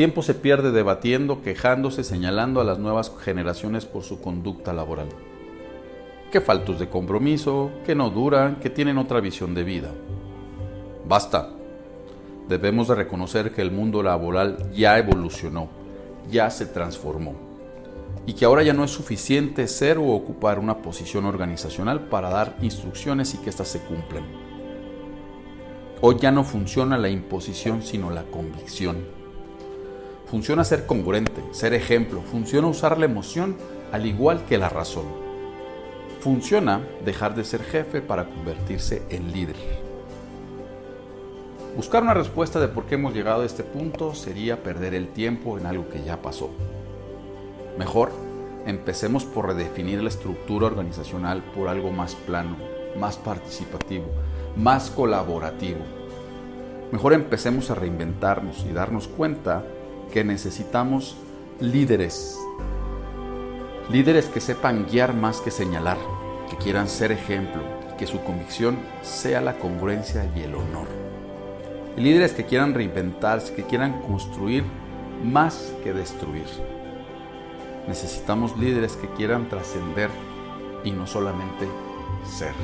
tiempo se pierde debatiendo, quejándose, señalando a las nuevas generaciones por su conducta laboral. Que faltos de compromiso, que no duran, que tienen otra visión de vida. Basta. Debemos de reconocer que el mundo laboral ya evolucionó, ya se transformó y que ahora ya no es suficiente ser o ocupar una posición organizacional para dar instrucciones y que éstas se cumplan. Hoy ya no funciona la imposición sino la convicción. Funciona ser congruente, ser ejemplo, funciona usar la emoción al igual que la razón. Funciona dejar de ser jefe para convertirse en líder. Buscar una respuesta de por qué hemos llegado a este punto sería perder el tiempo en algo que ya pasó. Mejor, empecemos por redefinir la estructura organizacional por algo más plano, más participativo, más colaborativo. Mejor empecemos a reinventarnos y darnos cuenta que necesitamos líderes. Líderes que sepan guiar más que señalar, que quieran ser ejemplo y que su convicción sea la congruencia y el honor. líderes que quieran reinventarse, que quieran construir más que destruir. Necesitamos líderes que quieran trascender y no solamente ser.